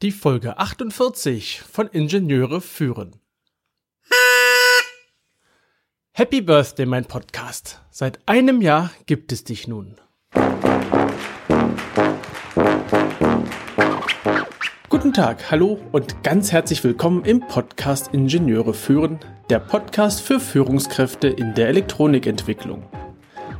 Die Folge 48 von Ingenieure führen. Happy Birthday, mein Podcast. Seit einem Jahr gibt es dich nun. Guten Tag, hallo und ganz herzlich willkommen im Podcast Ingenieure führen, der Podcast für Führungskräfte in der Elektronikentwicklung.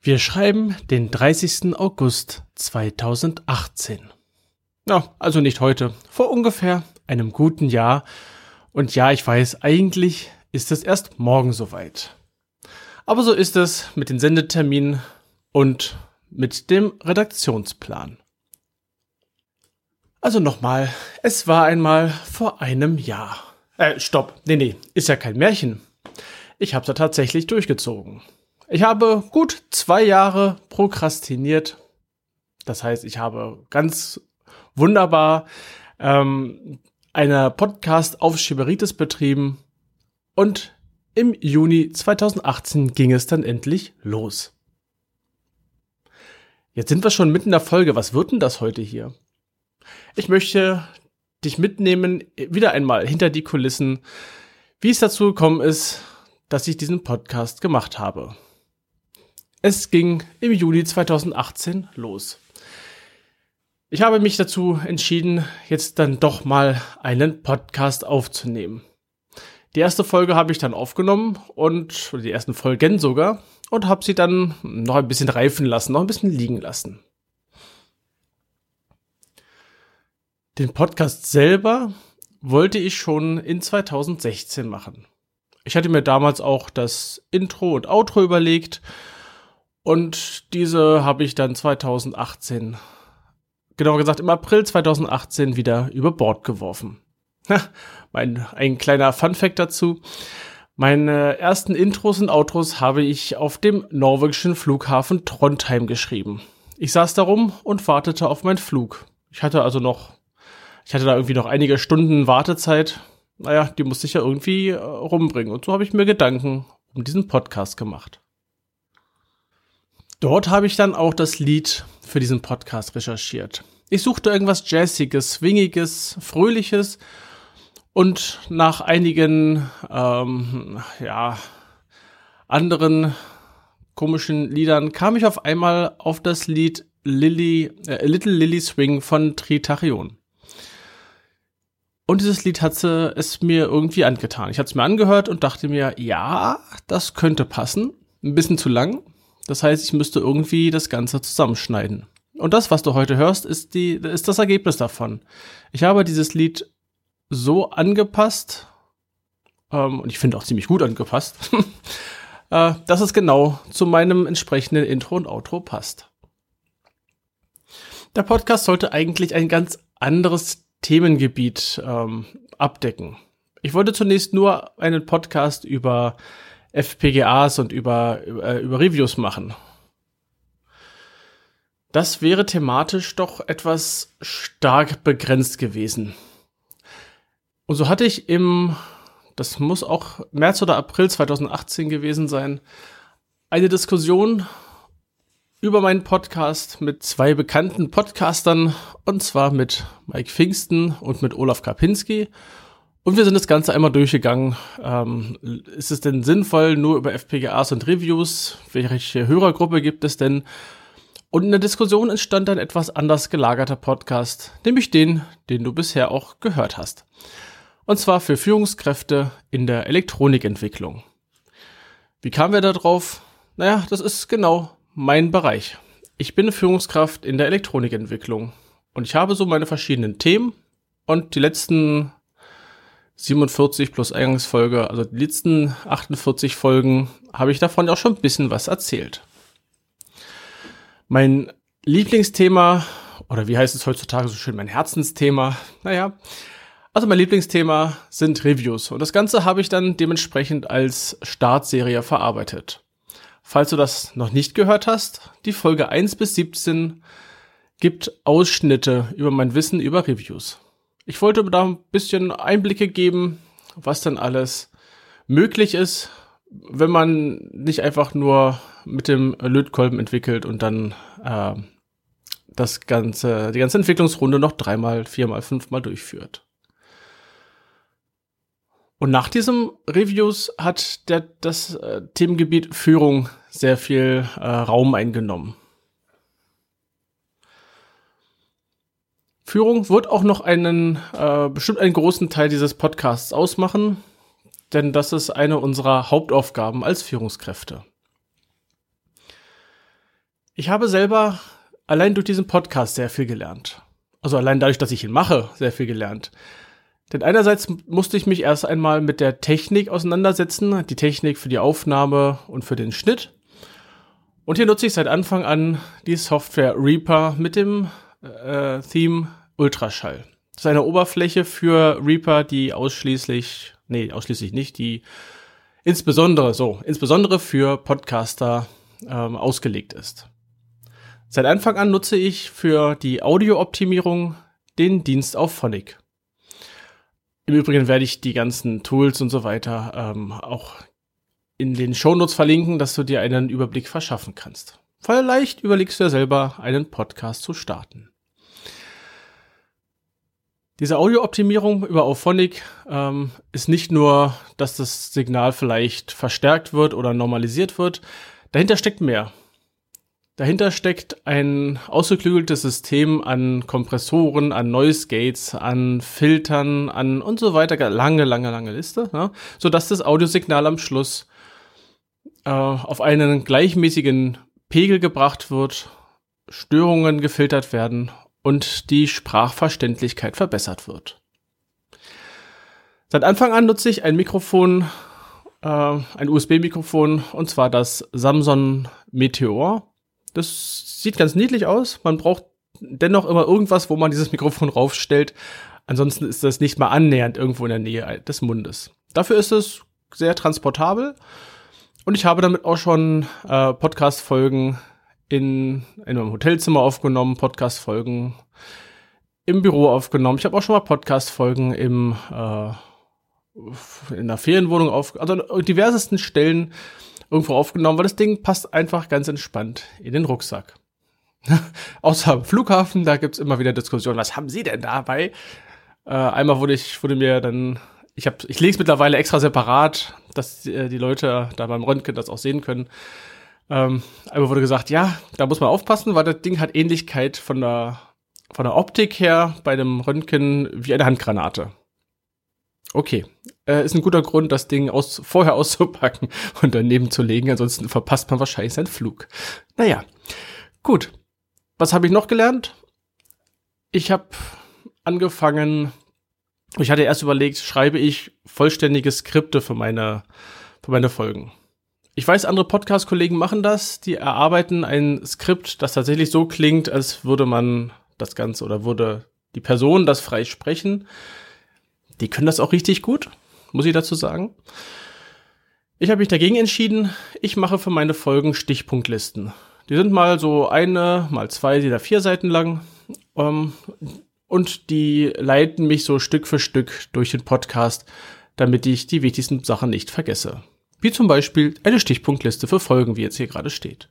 Wir schreiben den 30. August 2018. Ja, also nicht heute, vor ungefähr einem guten Jahr. Und ja, ich weiß, eigentlich ist es erst morgen soweit. Aber so ist es mit den Sendeterminen und mit dem Redaktionsplan. Also nochmal, es war einmal vor einem Jahr. Äh, stopp, nee, nee, ist ja kein Märchen. Ich hab's ja tatsächlich durchgezogen. Ich habe gut zwei Jahre prokrastiniert. Das heißt, ich habe ganz wunderbar ähm, eine Podcast-Aufschieberitis betrieben und im Juni 2018 ging es dann endlich los. Jetzt sind wir schon mitten in der Folge. Was wird denn das heute hier? Ich möchte dich mitnehmen, wieder einmal hinter die Kulissen, wie es dazu gekommen ist, dass ich diesen Podcast gemacht habe. Es ging im Juli 2018 los. Ich habe mich dazu entschieden, jetzt dann doch mal einen Podcast aufzunehmen. Die erste Folge habe ich dann aufgenommen und die ersten Folgen sogar und habe sie dann noch ein bisschen reifen lassen, noch ein bisschen liegen lassen. Den Podcast selber wollte ich schon in 2016 machen. Ich hatte mir damals auch das Intro und Outro überlegt und diese habe ich dann 2018, genauer gesagt im April 2018 wieder über Bord geworfen. mein, ein kleiner Fun Fact dazu. Meine ersten Intros und Outros habe ich auf dem norwegischen Flughafen Trondheim geschrieben. Ich saß darum und wartete auf meinen Flug. Ich hatte also noch, ich hatte da irgendwie noch einige Stunden Wartezeit. Naja, die musste ich ja irgendwie äh, rumbringen. Und so habe ich mir Gedanken um diesen Podcast gemacht. Dort habe ich dann auch das Lied für diesen Podcast recherchiert. Ich suchte irgendwas Jazziges, Swingiges, Fröhliches und nach einigen, ähm, ja, anderen komischen Liedern kam ich auf einmal auf das Lied Lily, äh, Little Lily Swing von Tritarion. Und dieses Lied hat es mir irgendwie angetan. Ich hatte es mir angehört und dachte mir, ja, das könnte passen. Ein bisschen zu lang, das heißt, ich müsste irgendwie das Ganze zusammenschneiden. Und das, was du heute hörst, ist, die, ist das Ergebnis davon. Ich habe dieses Lied so angepasst, ähm, und ich finde auch ziemlich gut angepasst, äh, dass es genau zu meinem entsprechenden Intro und Outro passt. Der Podcast sollte eigentlich ein ganz anderes Themengebiet ähm, abdecken. Ich wollte zunächst nur einen Podcast über FPGAs und über, über, über Reviews machen. Das wäre thematisch doch etwas stark begrenzt gewesen. Und so hatte ich im, das muss auch März oder April 2018 gewesen sein, eine Diskussion über meinen Podcast mit zwei bekannten Podcastern, und zwar mit Mike Pfingsten und mit Olaf Kapinski. Und wir sind das Ganze einmal durchgegangen. Ähm, ist es denn sinnvoll, nur über FPGAs und Reviews? Welche Hörergruppe gibt es denn? Und in der Diskussion entstand ein etwas anders gelagerter Podcast, nämlich den, den du bisher auch gehört hast. Und zwar für Führungskräfte in der Elektronikentwicklung. Wie kamen wir da drauf? Naja, das ist genau mein Bereich. Ich bin eine Führungskraft in der Elektronikentwicklung. Und ich habe so meine verschiedenen Themen. Und die letzten 47 plus Eingangsfolge, also die letzten 48 Folgen, habe ich davon auch schon ein bisschen was erzählt. Mein Lieblingsthema, oder wie heißt es heutzutage so schön, mein Herzensthema, naja, Also mein Lieblingsthema sind Reviews und das Ganze habe ich dann dementsprechend als Startserie verarbeitet. Falls du das noch nicht gehört hast, die Folge 1 bis 17 gibt Ausschnitte über mein Wissen über Reviews. Ich wollte da ein bisschen Einblicke geben, was dann alles möglich ist, wenn man nicht einfach nur mit dem Lötkolben entwickelt und dann äh, das ganze, die ganze Entwicklungsrunde noch dreimal, viermal, fünfmal durchführt. Und nach diesem Reviews hat der, das äh, Themengebiet Führung sehr viel äh, Raum eingenommen. Führung wird auch noch einen, äh, bestimmt einen großen Teil dieses Podcasts ausmachen, denn das ist eine unserer Hauptaufgaben als Führungskräfte. Ich habe selber allein durch diesen Podcast sehr viel gelernt. Also allein dadurch, dass ich ihn mache, sehr viel gelernt. Denn einerseits musste ich mich erst einmal mit der Technik auseinandersetzen, die Technik für die Aufnahme und für den Schnitt. Und hier nutze ich seit Anfang an die Software Reaper mit dem äh, Theme Ultraschall. Das ist eine Oberfläche für Reaper, die ausschließlich, nee, ausschließlich nicht, die insbesondere so, insbesondere für Podcaster ähm, ausgelegt ist. Seit Anfang an nutze ich für die Audiooptimierung den Dienst auf Phonic. Im Übrigen werde ich die ganzen Tools und so weiter ähm, auch in den Shownotes verlinken, dass du dir einen Überblick verschaffen kannst. Vielleicht überlegst du ja selber, einen Podcast zu starten. Diese Audiooptimierung über Auphonic ähm, ist nicht nur, dass das Signal vielleicht verstärkt wird oder normalisiert wird. Dahinter steckt mehr. Dahinter steckt ein ausgeklügeltes System an Kompressoren, an Noise Gates, an Filtern, an und so weiter. Lange, lange, lange Liste, ja, sodass das Audiosignal am Schluss äh, auf einen gleichmäßigen Pegel gebracht wird, Störungen gefiltert werden und die Sprachverständlichkeit verbessert wird. Seit Anfang an nutze ich ein Mikrofon, äh, ein USB-Mikrofon, und zwar das Samsung Meteor das sieht ganz niedlich aus. Man braucht dennoch immer irgendwas, wo man dieses Mikrofon raufstellt. Ansonsten ist das nicht mal annähernd irgendwo in der Nähe des Mundes. Dafür ist es sehr transportabel. Und ich habe damit auch schon äh, Podcast-Folgen in, in einem Hotelzimmer aufgenommen, Podcast-Folgen im Büro aufgenommen. Ich habe auch schon mal Podcast-Folgen im äh, in einer Ferienwohnung auf, also an diversesten Stellen irgendwo aufgenommen, weil das Ding passt einfach ganz entspannt in den Rucksack. Außer am Flughafen, da gibt's immer wieder Diskussionen, was haben Sie denn dabei? Äh, einmal wurde ich, wurde mir dann, ich habe, ich lege es mittlerweile extra separat, dass die, die, Leute da beim Röntgen das auch sehen können. Ähm, einmal wurde gesagt, ja, da muss man aufpassen, weil das Ding hat Ähnlichkeit von der, von der Optik her bei dem Röntgen wie eine Handgranate. Okay. Äh, ist ein guter Grund, das Ding aus, vorher auszupacken und daneben zu legen. Ansonsten verpasst man wahrscheinlich seinen Flug. Naja. Gut. Was habe ich noch gelernt? Ich habe angefangen, ich hatte erst überlegt, schreibe ich vollständige Skripte für meine, für meine Folgen. Ich weiß, andere Podcast-Kollegen machen das. Die erarbeiten ein Skript, das tatsächlich so klingt, als würde man das Ganze oder würde die Person das frei sprechen. Die können das auch richtig gut, muss ich dazu sagen. Ich habe mich dagegen entschieden, ich mache für meine Folgen Stichpunktlisten. Die sind mal so eine, mal zwei, oder vier Seiten lang. Ähm, und die leiten mich so Stück für Stück durch den Podcast, damit ich die wichtigsten Sachen nicht vergesse. Wie zum Beispiel eine Stichpunktliste für Folgen, wie jetzt hier gerade steht.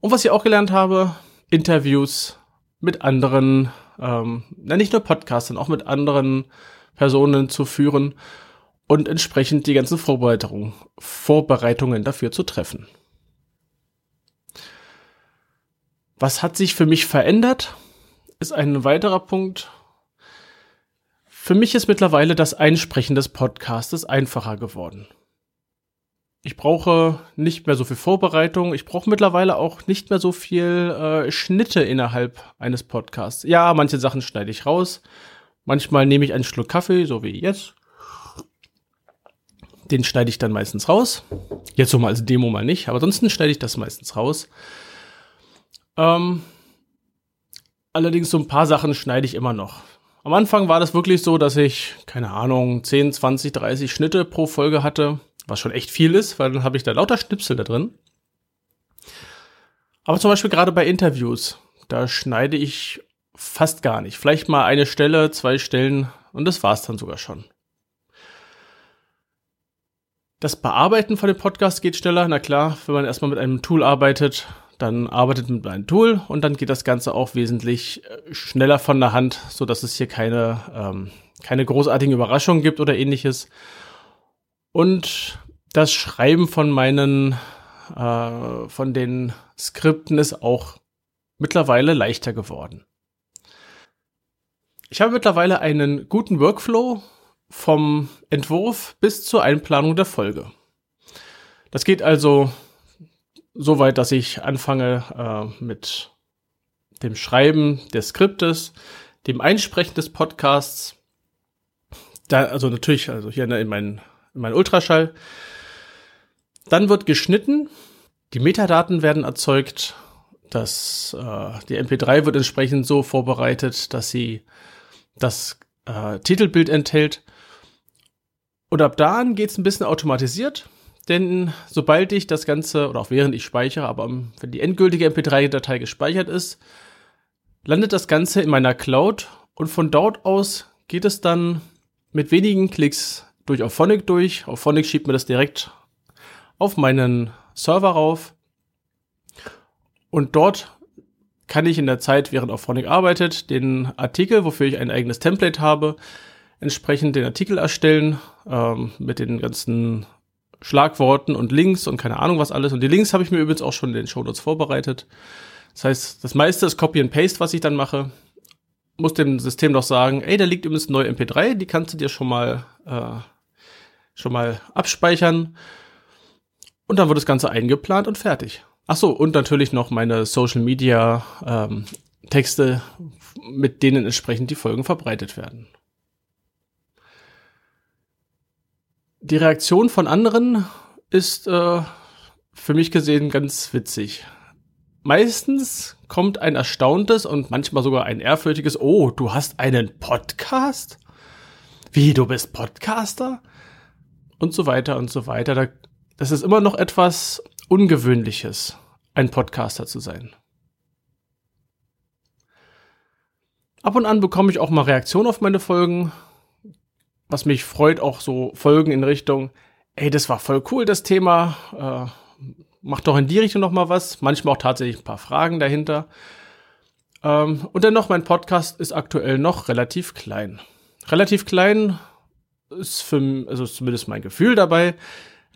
Und was ich auch gelernt habe, Interviews mit anderen ähm, na, nicht nur Podcasts, sondern auch mit anderen Personen zu führen und entsprechend die ganzen Vorbereitungen, Vorbereitungen dafür zu treffen. Was hat sich für mich verändert? Ist ein weiterer Punkt. Für mich ist mittlerweile das Einsprechen des Podcasts einfacher geworden. Ich brauche nicht mehr so viel Vorbereitung. Ich brauche mittlerweile auch nicht mehr so viel äh, Schnitte innerhalb eines Podcasts. Ja, manche Sachen schneide ich raus. Manchmal nehme ich einen Schluck Kaffee, so wie jetzt. Den schneide ich dann meistens raus. Jetzt so mal als Demo mal nicht, aber ansonsten schneide ich das meistens raus. Ähm, allerdings so ein paar Sachen schneide ich immer noch. Am Anfang war das wirklich so, dass ich, keine Ahnung, 10, 20, 30 Schnitte pro Folge hatte, was schon echt viel ist, weil dann habe ich da lauter Schnipsel da drin. Aber zum Beispiel gerade bei Interviews, da schneide ich fast gar nicht. Vielleicht mal eine Stelle, zwei Stellen und das war's dann sogar schon. Das Bearbeiten von dem Podcast geht schneller. Na klar, wenn man erstmal mit einem Tool arbeitet, dann arbeitet mit einem Tool und dann geht das Ganze auch wesentlich äh, schneller von der Hand, so dass es hier keine, ähm, keine großartigen Überraschungen gibt oder ähnliches. Und das Schreiben von meinen, äh, von den Skripten ist auch mittlerweile leichter geworden. Ich habe mittlerweile einen guten Workflow vom Entwurf bis zur Einplanung der Folge. Das geht also so weit, dass ich anfange äh, mit dem Schreiben des Skriptes, dem Einsprechen des Podcasts, da, also natürlich, also hier in meinen in mein Ultraschall. Dann wird geschnitten, die Metadaten werden erzeugt, das, äh, die MP3 wird entsprechend so vorbereitet, dass sie das äh, Titelbild enthält. Und ab da an geht es ein bisschen automatisiert, denn sobald ich das Ganze, oder auch während ich speichere, aber wenn die endgültige MP3-Datei gespeichert ist, landet das Ganze in meiner Cloud und von dort aus geht es dann mit wenigen Klicks durch Auphonic durch. Auphonic schiebt mir das direkt auf meinen Server rauf. Und dort kann ich in der Zeit, während Auphonic arbeitet, den Artikel, wofür ich ein eigenes Template habe, entsprechend den Artikel erstellen ähm, mit den ganzen Schlagworten und Links und keine Ahnung was alles. Und die Links habe ich mir übrigens auch schon in den Show Notes vorbereitet. Das heißt, das meiste ist Copy and Paste, was ich dann mache. Muss dem System doch sagen, ey, da liegt übrigens eine neue MP3, die kannst du dir schon mal äh, schon mal abspeichern. Und dann wird das Ganze eingeplant und fertig. Ach so, und natürlich noch meine Social Media ähm, Texte, mit denen entsprechend die Folgen verbreitet werden. Die Reaktion von anderen ist äh, für mich gesehen ganz witzig. Meistens kommt ein erstauntes und manchmal sogar ein ehrfürchtiges, oh, du hast einen Podcast? Wie, du bist Podcaster? Und so weiter und so weiter. Das ist immer noch etwas Ungewöhnliches, ein Podcaster zu sein. Ab und an bekomme ich auch mal Reaktionen auf meine Folgen was mich freut, auch so Folgen in Richtung, ey, das war voll cool, das Thema, äh, mach doch in die Richtung noch mal was. Manchmal auch tatsächlich ein paar Fragen dahinter. Ähm, und dennoch, mein Podcast ist aktuell noch relativ klein. Relativ klein ist für, also ist zumindest mein Gefühl dabei,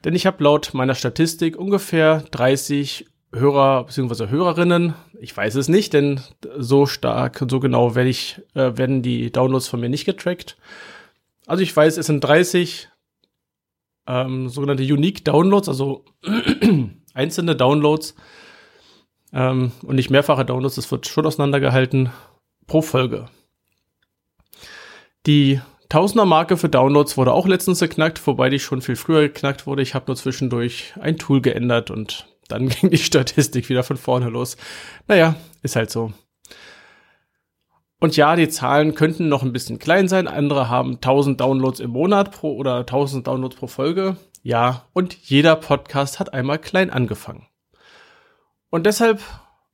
denn ich habe laut meiner Statistik ungefähr 30 Hörer bzw. Hörerinnen. Ich weiß es nicht, denn so stark und so genau werde ich, äh, werden die Downloads von mir nicht getrackt. Also ich weiß, es sind 30 ähm, sogenannte Unique Downloads, also einzelne Downloads ähm, und nicht mehrfache Downloads, das wird schon auseinandergehalten pro Folge. Die Tausender-Marke für Downloads wurde auch letztens geknackt, wobei die schon viel früher geknackt wurde. Ich habe nur zwischendurch ein Tool geändert und dann ging die Statistik wieder von vorne los. Naja, ist halt so. Und ja, die Zahlen könnten noch ein bisschen klein sein. Andere haben 1000 Downloads im Monat pro oder 1000 Downloads pro Folge. Ja, und jeder Podcast hat einmal klein angefangen. Und deshalb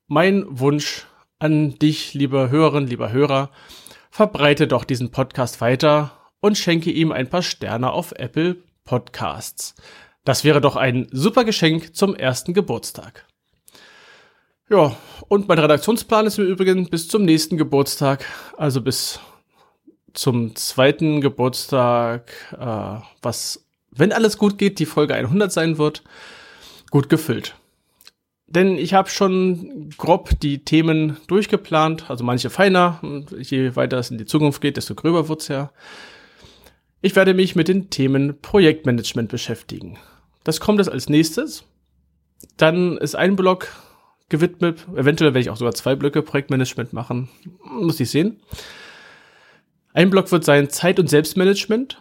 mein Wunsch an dich, lieber Hörerin, lieber Hörer, verbreite doch diesen Podcast weiter und schenke ihm ein paar Sterne auf Apple Podcasts. Das wäre doch ein super Geschenk zum ersten Geburtstag. Ja, und mein Redaktionsplan ist im Übrigen bis zum nächsten Geburtstag, also bis zum zweiten Geburtstag, äh, was, wenn alles gut geht, die Folge 100 sein wird, gut gefüllt. Denn ich habe schon grob die Themen durchgeplant, also manche feiner. Und je weiter es in die Zukunft geht, desto gröber wird's ja. Ich werde mich mit den Themen Projektmanagement beschäftigen. Das kommt jetzt als nächstes. Dann ist ein Block gewidmet. Eventuell werde ich auch sogar zwei Blöcke Projektmanagement machen. Muss ich sehen. Ein Block wird sein Zeit- und Selbstmanagement.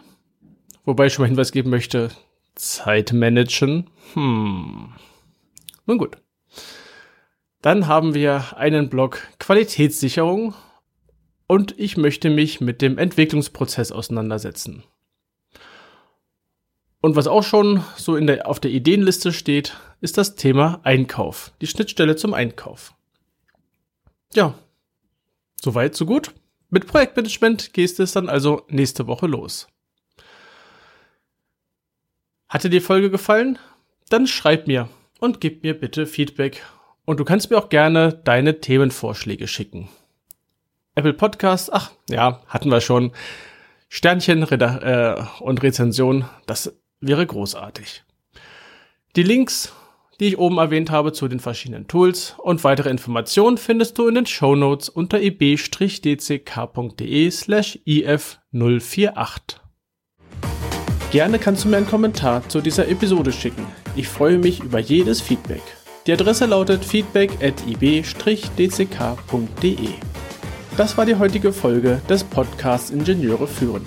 Wobei ich schon mal Hinweis geben möchte, Zeitmanagen. Hm. Nun gut. Dann haben wir einen Block Qualitätssicherung. und ich möchte mich mit dem Entwicklungsprozess auseinandersetzen. Und was auch schon so in der, auf der Ideenliste steht, ist das Thema Einkauf, die Schnittstelle zum Einkauf. Ja, soweit, so gut. Mit Projektmanagement geht es dann also nächste Woche los. Hatte die Folge gefallen? Dann schreib mir und gib mir bitte Feedback. Und du kannst mir auch gerne deine Themenvorschläge schicken. Apple Podcasts, ach ja, hatten wir schon. Sternchen äh, und Rezension, das wäre großartig. Die Links, die ich oben erwähnt habe zu den verschiedenen Tools und weitere Informationen findest du in den Show Notes unter ib-dck.de slash if048. Gerne kannst du mir einen Kommentar zu dieser Episode schicken. Ich freue mich über jedes Feedback. Die Adresse lautet feedback at ib-dck.de. Das war die heutige Folge des Podcasts Ingenieure führen.